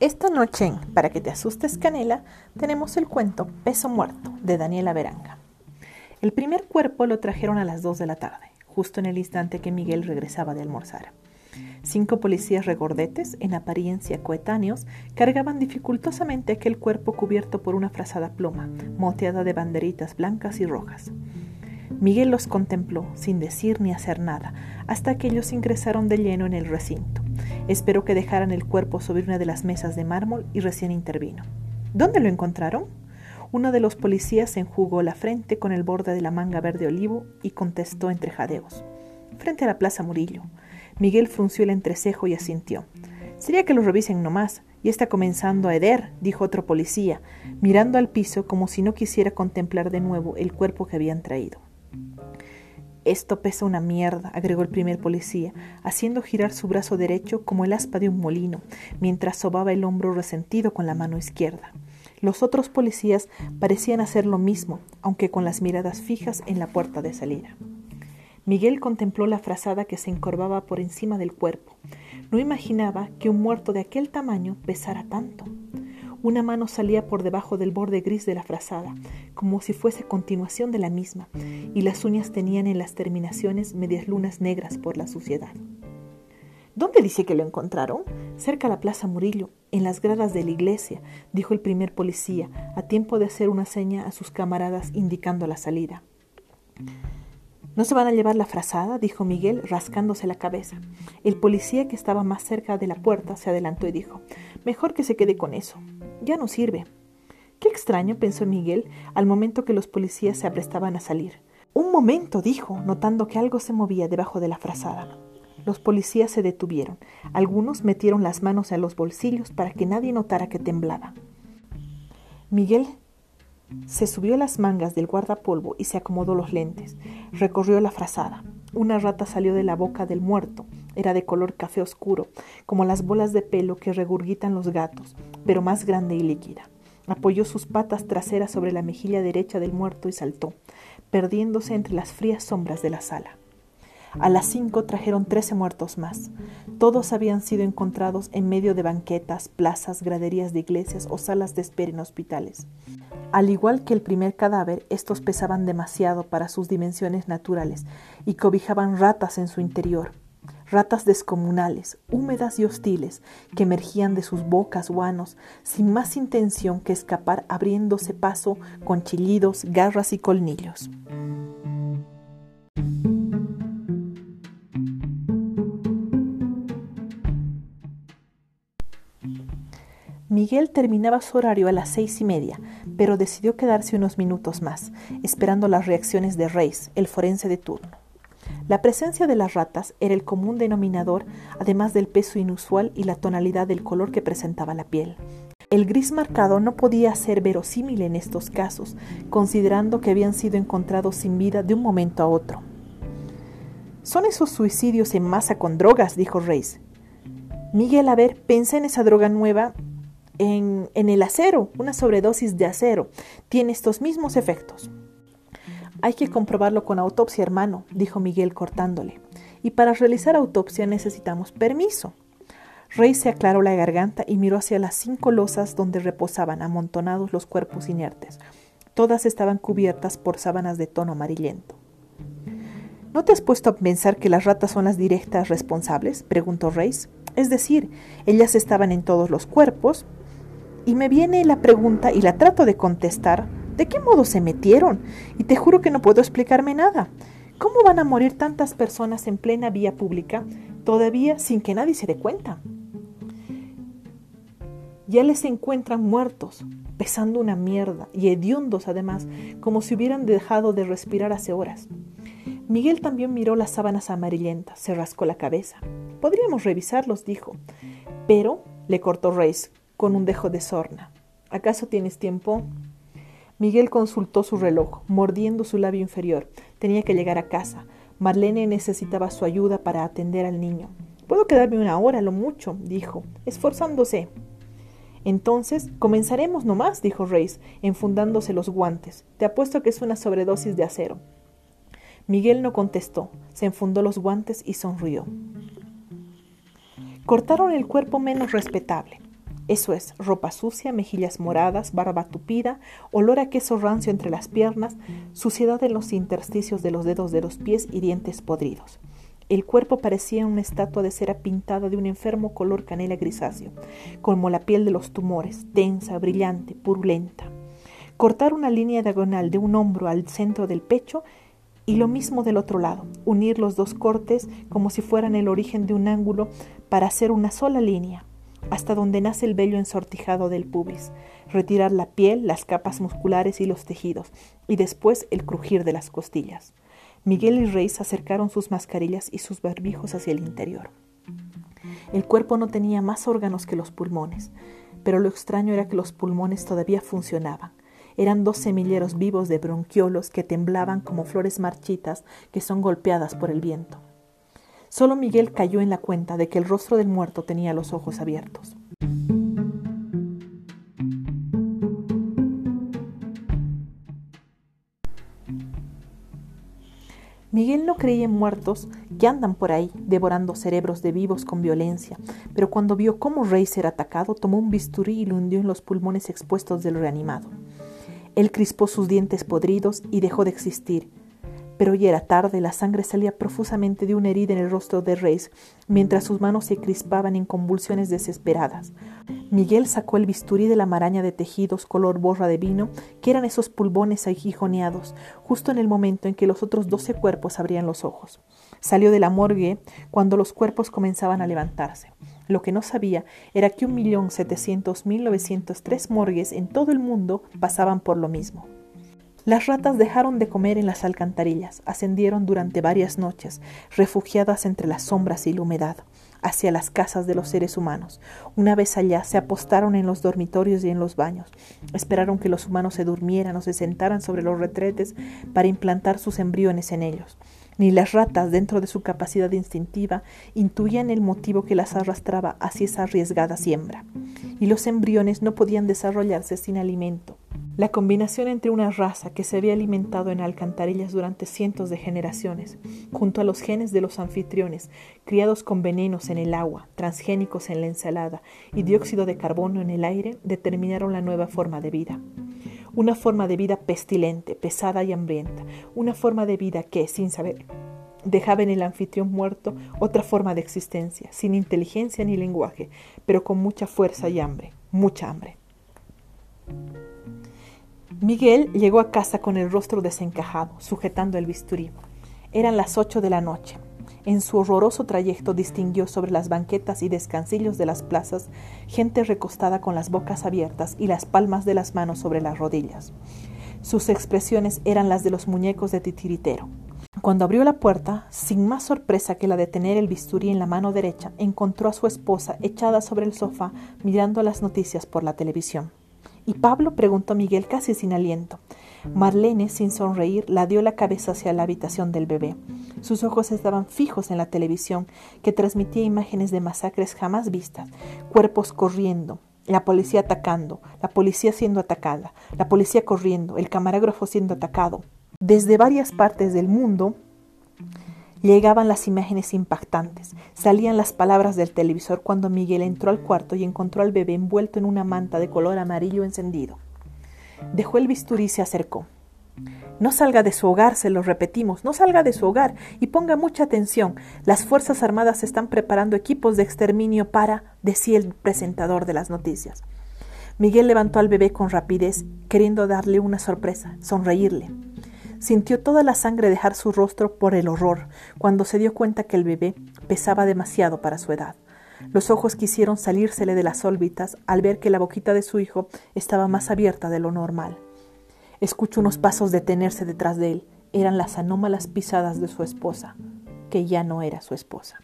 Esta noche Para que te asustes Canela tenemos el cuento Peso Muerto de Daniela Veranga. El primer cuerpo lo trajeron a las 2 de la tarde, justo en el instante que Miguel regresaba de almorzar. Cinco policías regordetes, en apariencia coetáneos, cargaban dificultosamente aquel cuerpo cubierto por una frazada pluma, moteada de banderitas blancas y rojas. Miguel los contempló, sin decir ni hacer nada, hasta que ellos ingresaron de lleno en el recinto. Esperó que dejaran el cuerpo sobre una de las mesas de mármol y recién intervino. ¿Dónde lo encontraron? Uno de los policías se enjugó la frente con el borde de la manga verde olivo y contestó entre jadeos. Frente a la Plaza Murillo. Miguel frunció el entrecejo y asintió. Sería que lo revisen nomás. Y está comenzando a heder, dijo otro policía, mirando al piso como si no quisiera contemplar de nuevo el cuerpo que habían traído. Esto pesa una mierda, agregó el primer policía, haciendo girar su brazo derecho como el aspa de un molino, mientras sobaba el hombro resentido con la mano izquierda. Los otros policías parecían hacer lo mismo, aunque con las miradas fijas en la puerta de salida. Miguel contempló la frazada que se encorvaba por encima del cuerpo. No imaginaba que un muerto de aquel tamaño pesara tanto. Una mano salía por debajo del borde gris de la frazada, como si fuese continuación de la misma, y las uñas tenían en las terminaciones medias lunas negras por la suciedad. ¿Dónde dice que lo encontraron? Cerca a la Plaza Murillo, en las gradas de la iglesia, dijo el primer policía, a tiempo de hacer una seña a sus camaradas indicando la salida. ¿No se van a llevar la frazada? dijo Miguel, rascándose la cabeza. El policía que estaba más cerca de la puerta se adelantó y dijo, Mejor que se quede con eso. Ya no sirve. Qué extraño, pensó Miguel al momento que los policías se aprestaban a salir. Un momento, dijo, notando que algo se movía debajo de la frazada. Los policías se detuvieron. Algunos metieron las manos en los bolsillos para que nadie notara que temblaba. Miguel se subió las mangas del guardapolvo y se acomodó los lentes. Recorrió la frazada. Una rata salió de la boca del muerto. Era de color café oscuro, como las bolas de pelo que regurgitan los gatos, pero más grande y líquida. Apoyó sus patas traseras sobre la mejilla derecha del muerto y saltó, perdiéndose entre las frías sombras de la sala. A las cinco trajeron trece muertos más. Todos habían sido encontrados en medio de banquetas, plazas, graderías de iglesias o salas de espera en hospitales. Al igual que el primer cadáver, estos pesaban demasiado para sus dimensiones naturales y cobijaban ratas en su interior, ratas descomunales, húmedas y hostiles, que emergían de sus bocas guanos sin más intención que escapar abriéndose paso con chillidos, garras y colmillos. Miguel terminaba su horario a las seis y media, pero decidió quedarse unos minutos más, esperando las reacciones de Reis, el forense de turno. La presencia de las ratas era el común denominador, además del peso inusual y la tonalidad del color que presentaba la piel. El gris marcado no podía ser verosímil en estos casos, considerando que habían sido encontrados sin vida de un momento a otro. Son esos suicidios en masa con drogas, dijo Reis. Miguel, a ver, pensé en esa droga nueva en, el acero, una sobredosis de acero, tiene estos mismos efectos. Hay que comprobarlo con autopsia, hermano, dijo Miguel cortándole. Y para realizar autopsia necesitamos permiso. Rey se aclaró la garganta y miró hacia las cinco losas donde reposaban amontonados los cuerpos inertes. Todas estaban cubiertas por sábanas de tono amarillento. ¿No te has puesto a pensar que las ratas son las directas responsables? preguntó Reis. Es decir, ellas estaban en todos los cuerpos, y me viene la pregunta y la trato de contestar, ¿de qué modo se metieron? Y te juro que no puedo explicarme nada. ¿Cómo van a morir tantas personas en plena vía pública todavía sin que nadie se dé cuenta? Ya les encuentran muertos, pesando una mierda y hediondos además, como si hubieran dejado de respirar hace horas. Miguel también miró las sábanas amarillentas, se rascó la cabeza. Podríamos revisarlos, dijo. Pero, le cortó Reis, con un dejo de sorna. ¿Acaso tienes tiempo? Miguel consultó su reloj, mordiendo su labio inferior. Tenía que llegar a casa. Marlene necesitaba su ayuda para atender al niño. Puedo quedarme una hora, lo mucho, dijo, esforzándose. Entonces, comenzaremos nomás, dijo Reis, enfundándose los guantes. Te apuesto que es una sobredosis de acero. Miguel no contestó, se enfundó los guantes y sonrió. Cortaron el cuerpo menos respetable Eso es, ropa sucia, mejillas moradas, barba tupida, olor a queso rancio entre las piernas, suciedad en los intersticios de los dedos de los pies y dientes podridos. El cuerpo parecía una estatua de cera pintada de un enfermo color canela grisáceo, como la piel de los tumores, densa, brillante, purulenta. Cortar una línea diagonal de un hombro al centro del pecho y lo mismo del otro lado, unir los dos cortes como si fueran el origen de un ángulo para hacer una sola línea, hasta donde nace el vello ensortijado del pubis, retirar la piel, las capas musculares y los tejidos, y después el crujir de las costillas. Miguel y Reis acercaron sus mascarillas y sus barbijos hacia el interior. El cuerpo no tenía más órganos que los pulmones, pero lo extraño era que los pulmones todavía funcionaban. Eran dos semilleros vivos de bronquiolos que temblaban como flores marchitas que son golpeadas por el viento. Solo Miguel cayó en la cuenta de que el rostro del muerto tenía los ojos abiertos. Miguel no creía en muertos que andan por ahí devorando cerebros de vivos con violencia, pero cuando vio cómo Rey era atacado, tomó un bisturí y lo hundió en los pulmones expuestos del reanimado. Él crispó sus dientes podridos y dejó de existir, pero ya era tarde, la sangre salía profusamente de una herida en el rostro de Reis, mientras sus manos se crispaban en convulsiones desesperadas. Miguel sacó el bisturí de la maraña de tejidos color borra de vino, que eran esos pulmones aguijoneados, justo en el momento en que los otros doce cuerpos abrían los ojos. Salió de la morgue cuando los cuerpos comenzaban a levantarse. Lo que no sabía era que un millón setecientos mil novecientos tres morgues en todo el mundo pasaban por lo mismo. Las ratas dejaron de comer en las alcantarillas, ascendieron durante varias noches, refugiadas entre las sombras y la humedad, hacia las casas de los seres humanos. Una vez allá se apostaron en los dormitorios y en los baños. Esperaron que los humanos se durmieran o se sentaran sobre los retretes para implantar sus embriones en ellos. Ni las ratas, dentro de su capacidad instintiva, intuían el motivo que las arrastraba hacia esa arriesgada siembra. Y los embriones no podían desarrollarse sin alimento. La combinación entre una raza que se había alimentado en alcantarillas durante cientos de generaciones, junto a los genes de los anfitriones, criados con venenos en el agua, transgénicos en la ensalada y dióxido de carbono en el aire, determinaron la nueva forma de vida. Una forma de vida pestilente, pesada y hambrienta. Una forma de vida que, sin saber, dejaba en el anfitrión muerto otra forma de existencia, sin inteligencia ni lenguaje, pero con mucha fuerza y hambre, mucha hambre. Miguel llegó a casa con el rostro desencajado, sujetando el bisturí. Eran las ocho de la noche. En su horroroso trayecto distinguió sobre las banquetas y descansillos de las plazas gente recostada con las bocas abiertas y las palmas de las manos sobre las rodillas. Sus expresiones eran las de los muñecos de titiritero. Cuando abrió la puerta, sin más sorpresa que la de tener el bisturí en la mano derecha, encontró a su esposa echada sobre el sofá mirando las noticias por la televisión. ¿Y Pablo? preguntó Miguel casi sin aliento. Marlene, sin sonreír, la dio la cabeza hacia la habitación del bebé. Sus ojos estaban fijos en la televisión, que transmitía imágenes de masacres jamás vistas, cuerpos corriendo, la policía atacando, la policía siendo atacada, la policía corriendo, el camarógrafo siendo atacado. Desde varias partes del mundo, Llegaban las imágenes impactantes, salían las palabras del televisor cuando Miguel entró al cuarto y encontró al bebé envuelto en una manta de color amarillo encendido. Dejó el bisturí y se acercó. No salga de su hogar, se lo repetimos, no salga de su hogar y ponga mucha atención. Las Fuerzas Armadas están preparando equipos de exterminio para, decía el presentador de las noticias. Miguel levantó al bebé con rapidez, queriendo darle una sorpresa, sonreírle. Sintió toda la sangre dejar su rostro por el horror cuando se dio cuenta que el bebé pesaba demasiado para su edad. Los ojos quisieron salírsele de las órbitas al ver que la boquita de su hijo estaba más abierta de lo normal. Escuchó unos pasos detenerse detrás de él. Eran las anómalas pisadas de su esposa, que ya no era su esposa.